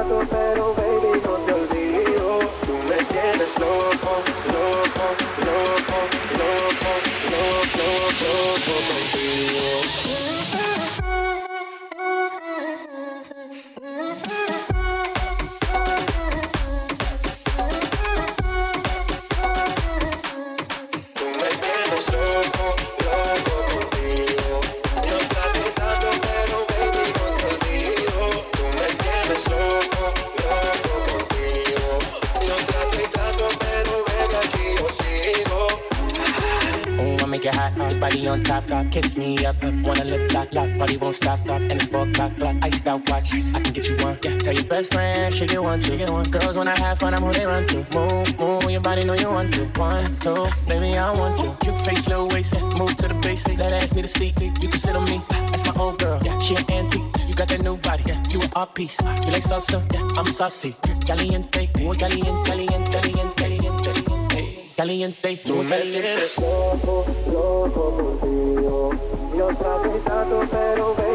trato y she get one, she get one. Girls when I have fun, I'm who they run to. Move, move, your body know you want to. One, two, baby I want you. Cute face, little waist, move to the basic. That ass need a seat, you can sit on me. That's my old girl, yeah. She an antique, you got that new body, yeah. You an art piece, you like salsa, yeah. I'm saucy, caliente, muy caliente, caliente, caliente, caliente, caliente. Tú me tienes loco, loco contigo. Yo pero baby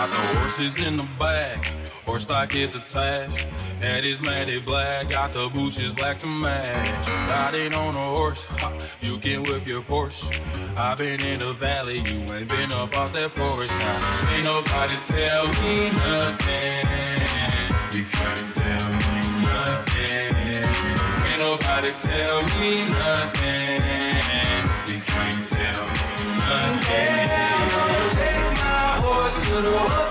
Got the horses in the back, horse stock is attached. Head is matted black, got the bushes black to match. Riding on a horse, you can whip your Porsche. I've been in the valley, you ain't been up off that forest. Now, ain't nobody tell me nothing. You can't tell me nothing. Ain't nobody tell me nothing. You can't tell me nothing little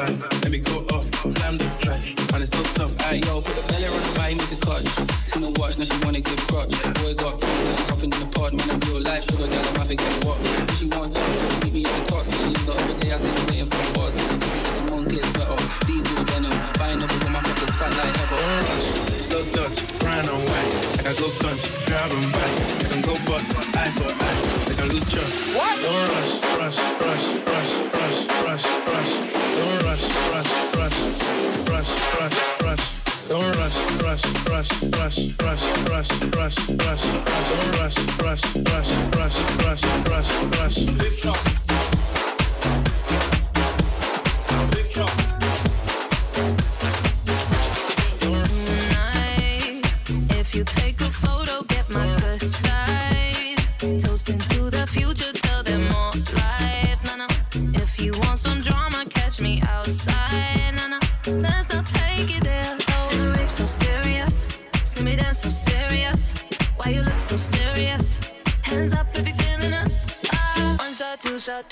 Let me go off, lamb the trash, and it's so tough. Alright, yo, put the belly on the body, need the clutch. See the watch, now she wanna give crutch. Boy got paid, now she hopping in the pod. Man, in real life, sugar girl, I'm forget what. She want to meet me at the talks. She leaves the other day, I see her waiting for a boss. It's a monkey, it's better. Diesel venom, buying up with my pockets fat like ever. Slow touch, frying on white. I can go punch, grab and back. I can go bust, eye for eye. I can lose trust. What? No rush. Rush, rush, rush, rush, rush. Rush, rush, rush, rush, rush, rush, rush. Big chop. Big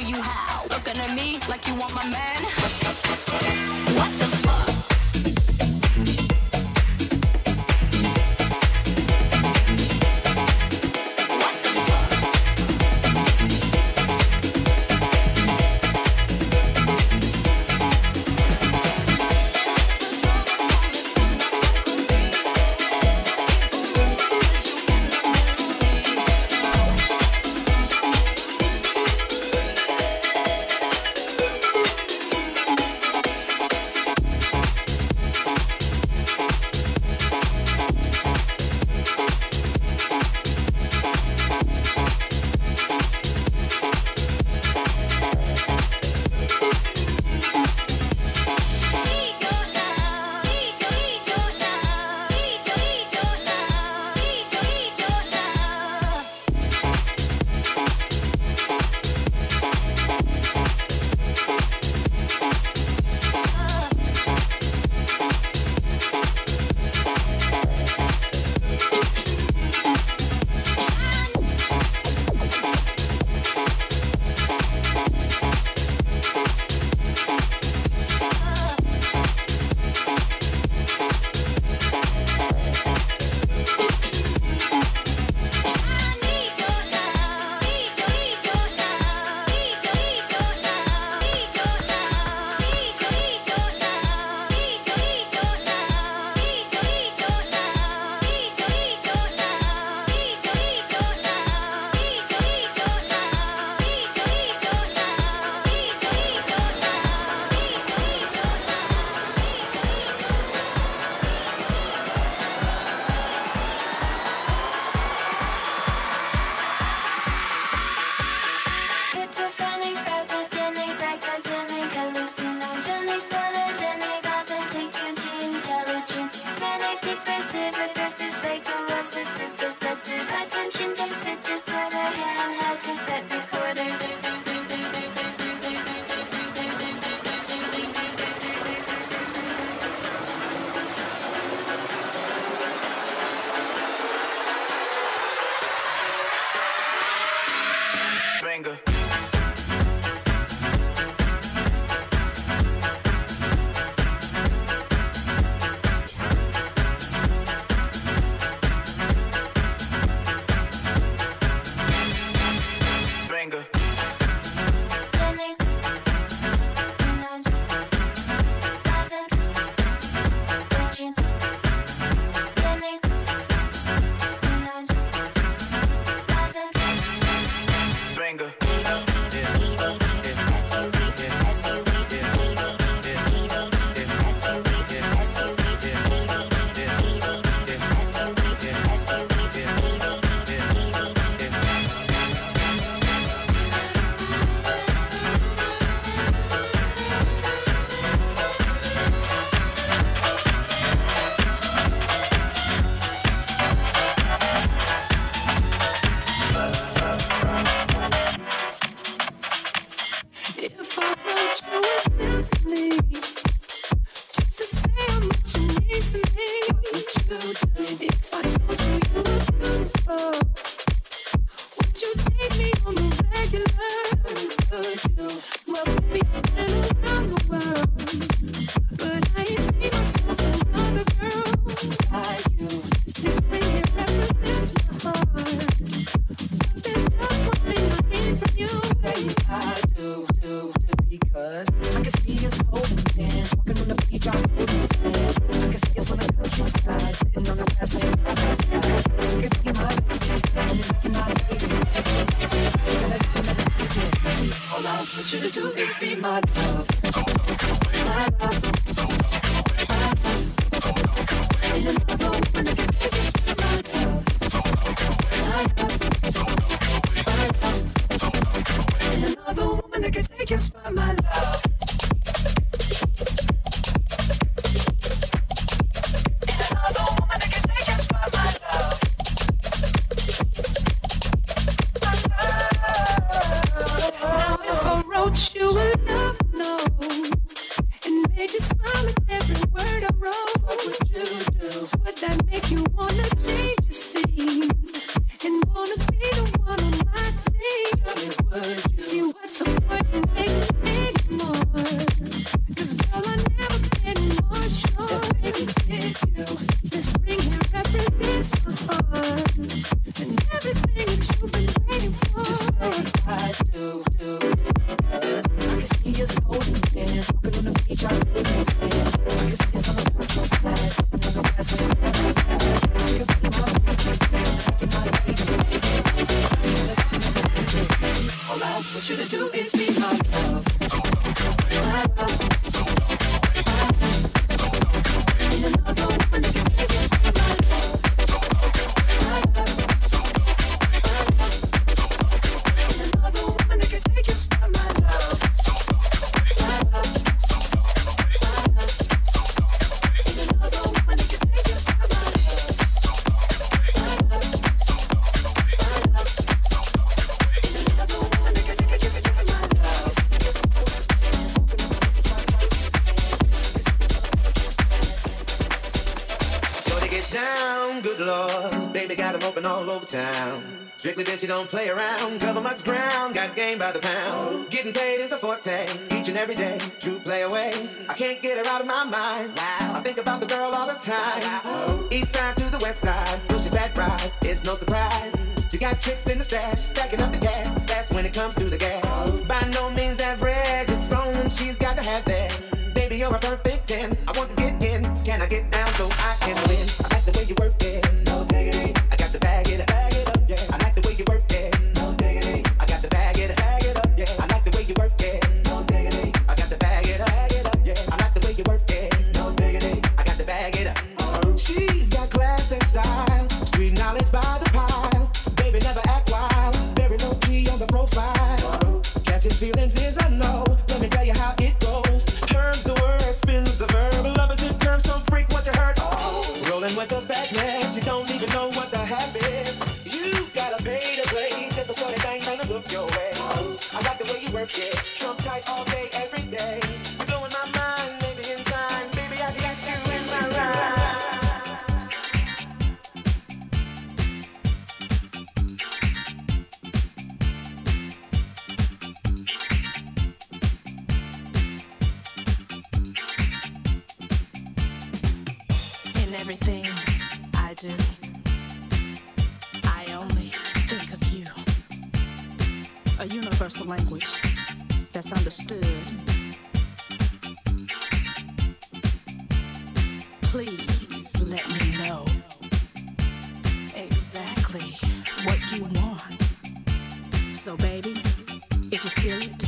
Show you how. Looking at me like you want my man. What the Strictly this, you don't play around. Cover much ground, got game by the pound. Getting paid is a forte, each and every day. True play away. I can't get her out of my mind. I think about the girl all the time. East side to the west side, push your back rides. It's no surprise. She got tricks in the stash, stacking up the cash. That's when it comes through the gas. By no means average, it's someone she's got to have that. Baby, you're a perfect ten. I want to get in. Can I get down so I can? everything I do. I only think of you. A universal language that's understood. Please let me know exactly what you want. So, baby, if you feel it,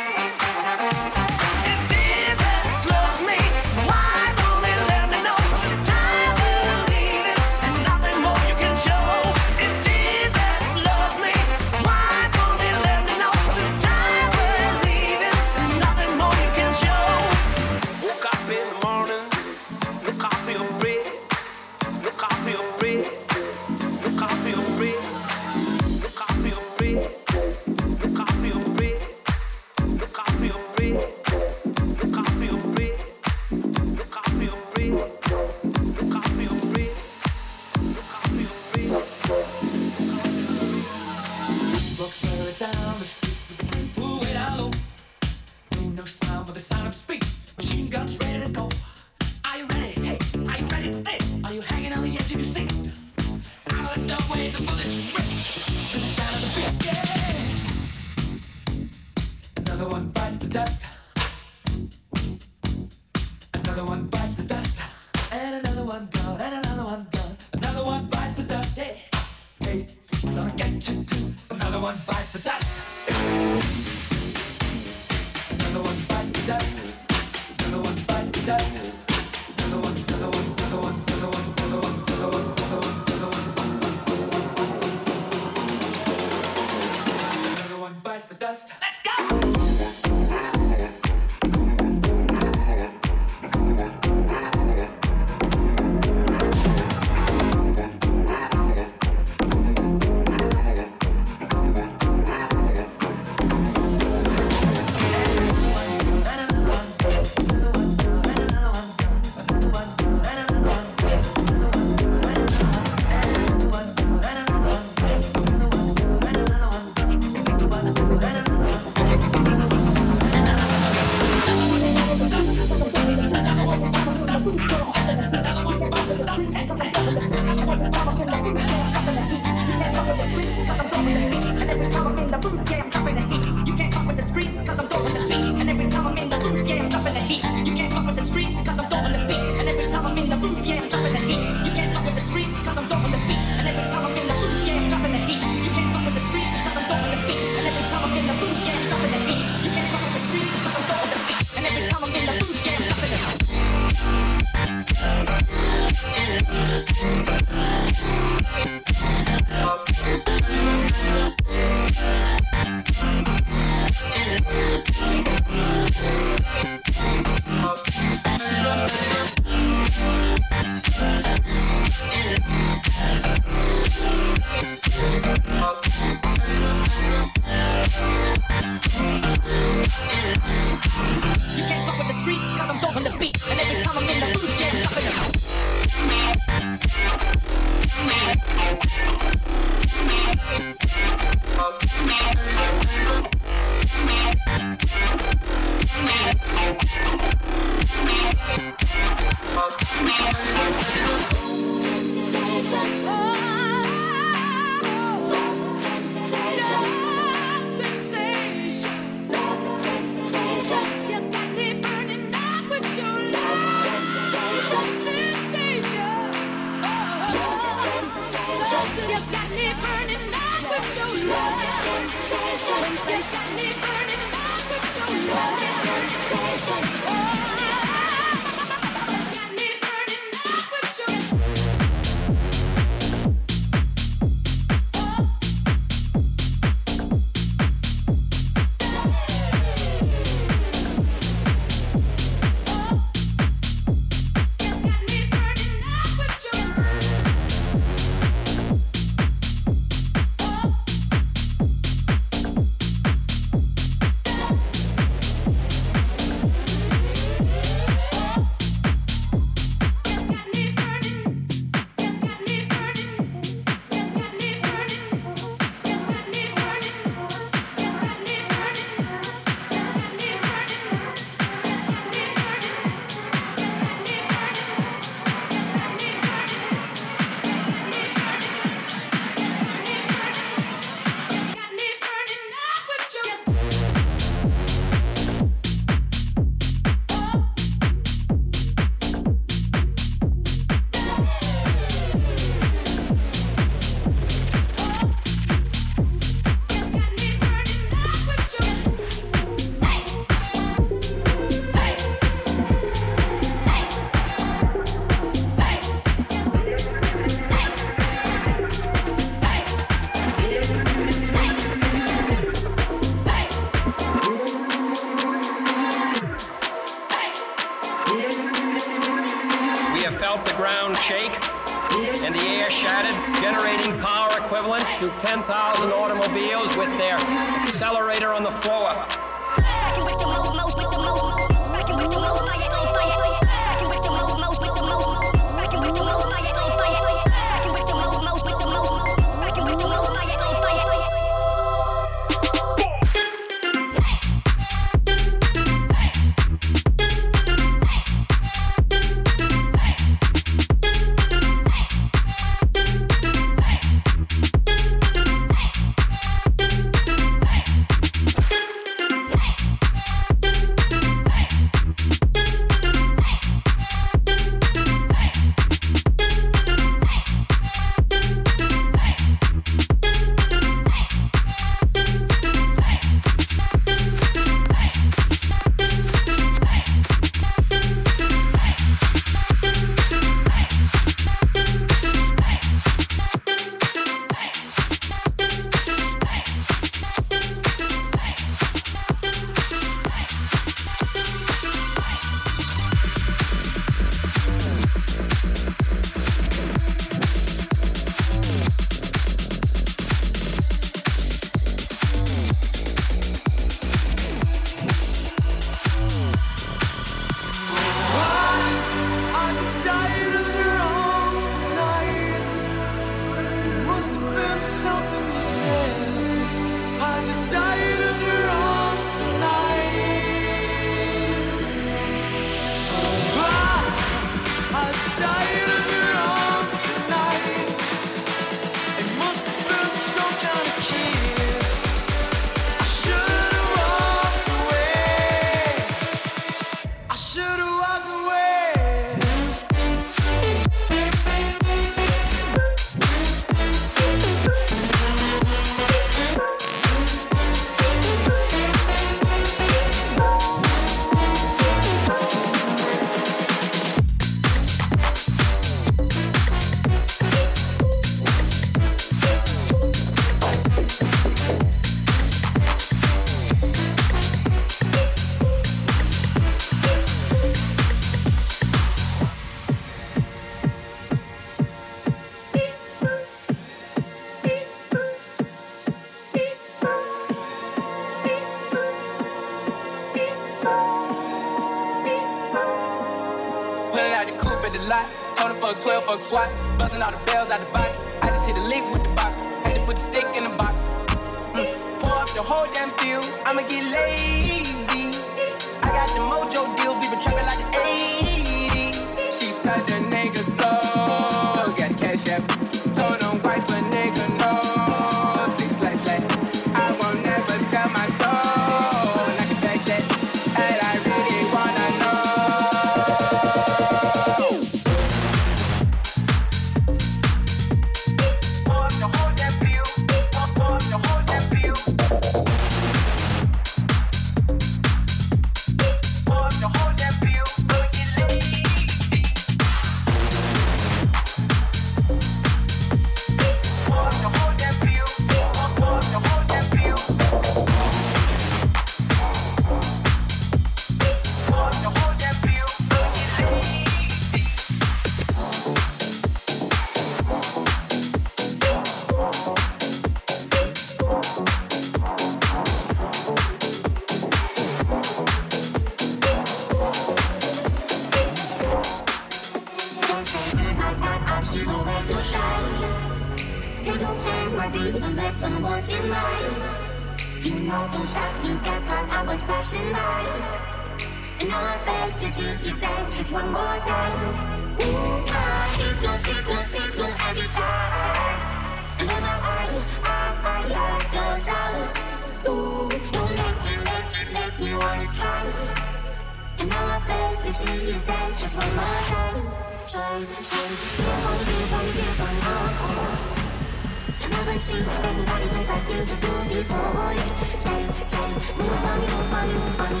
question Anybody do the things you do before They say move on me, move on me, move on me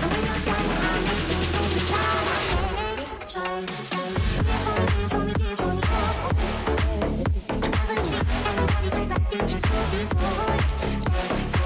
But when you're done, I make you do it loud Say, say, show me, show me, show me Another shit, anybody do the things you do before They say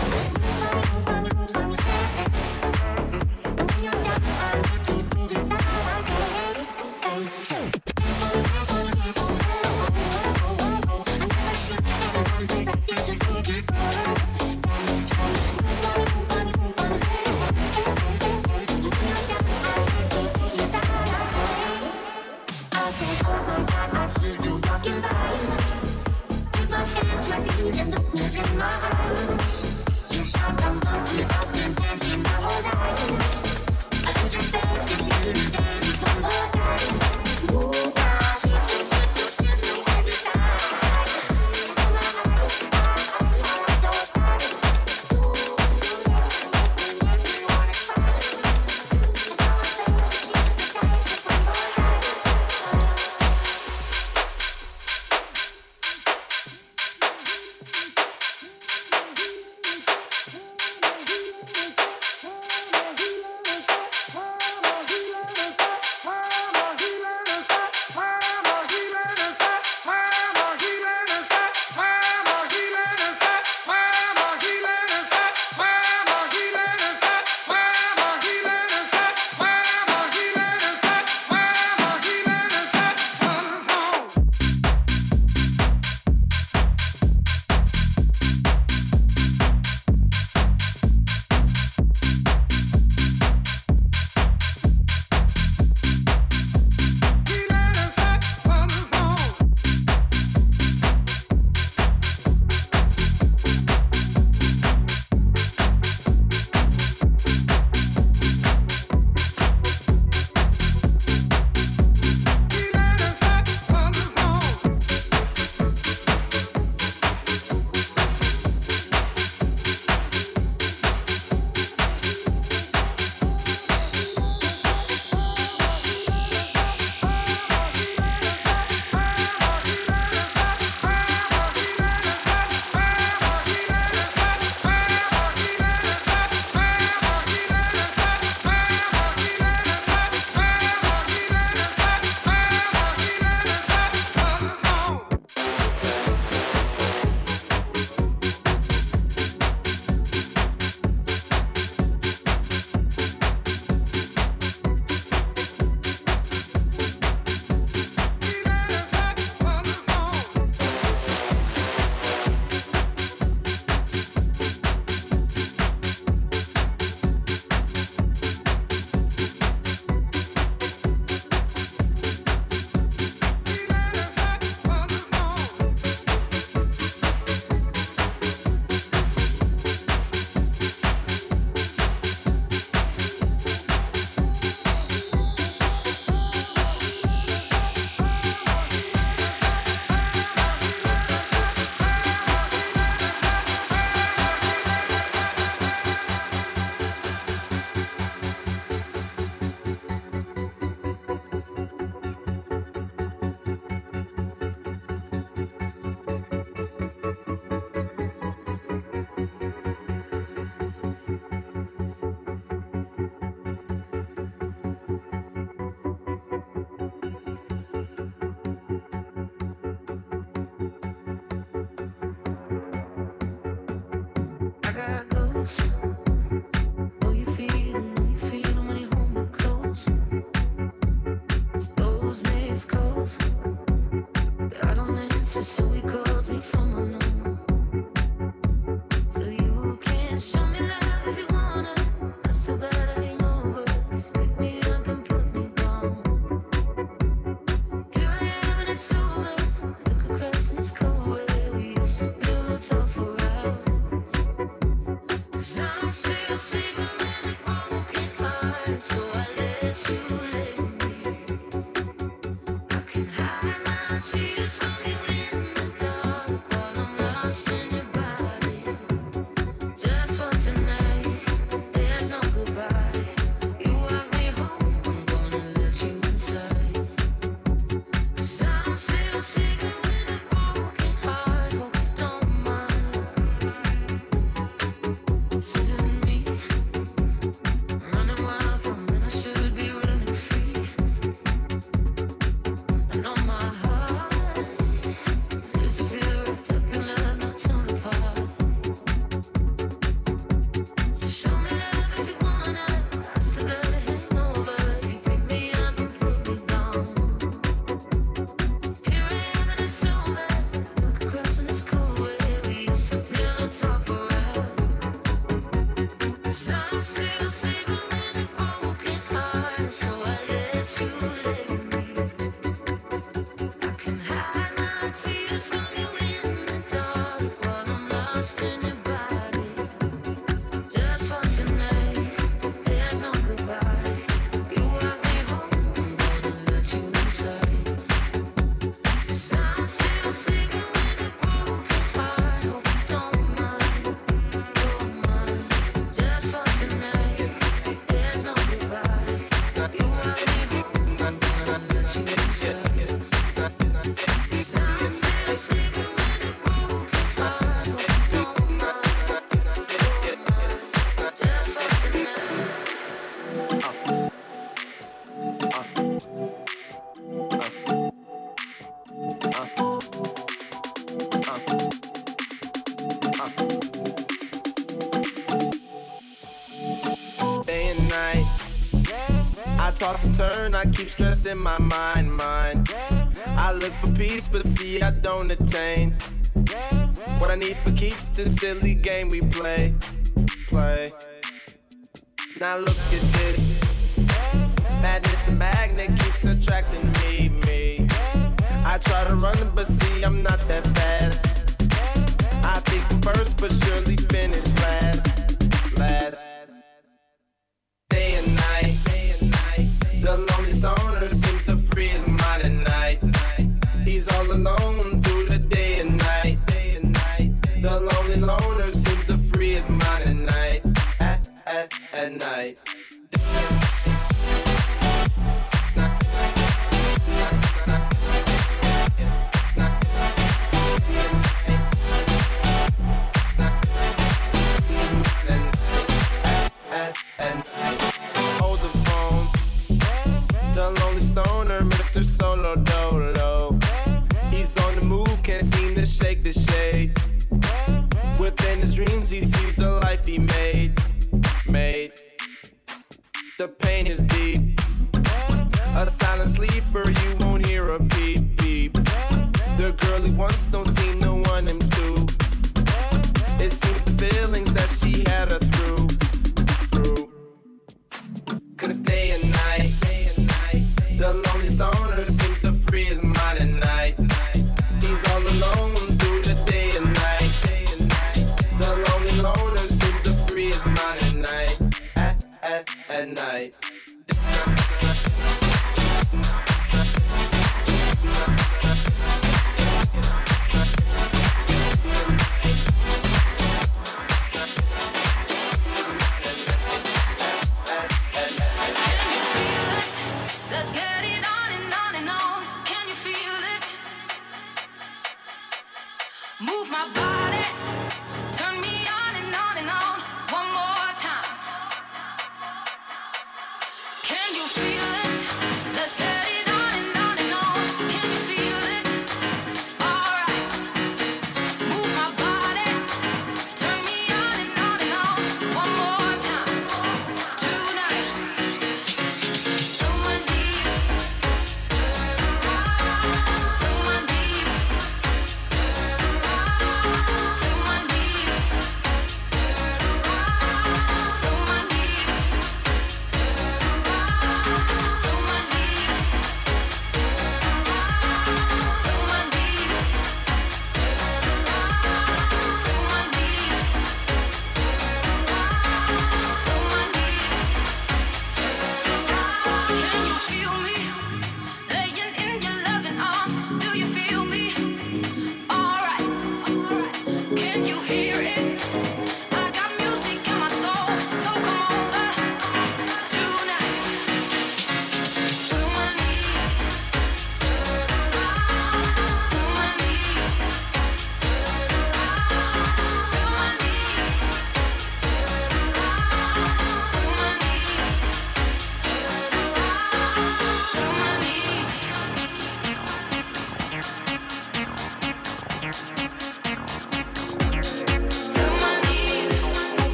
toss and turn. I keep stressing my mind, mind. I look for peace, but see, I don't attain. What I need for keeps this silly game we play. Play. Now look at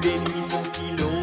les nuits sont si longues.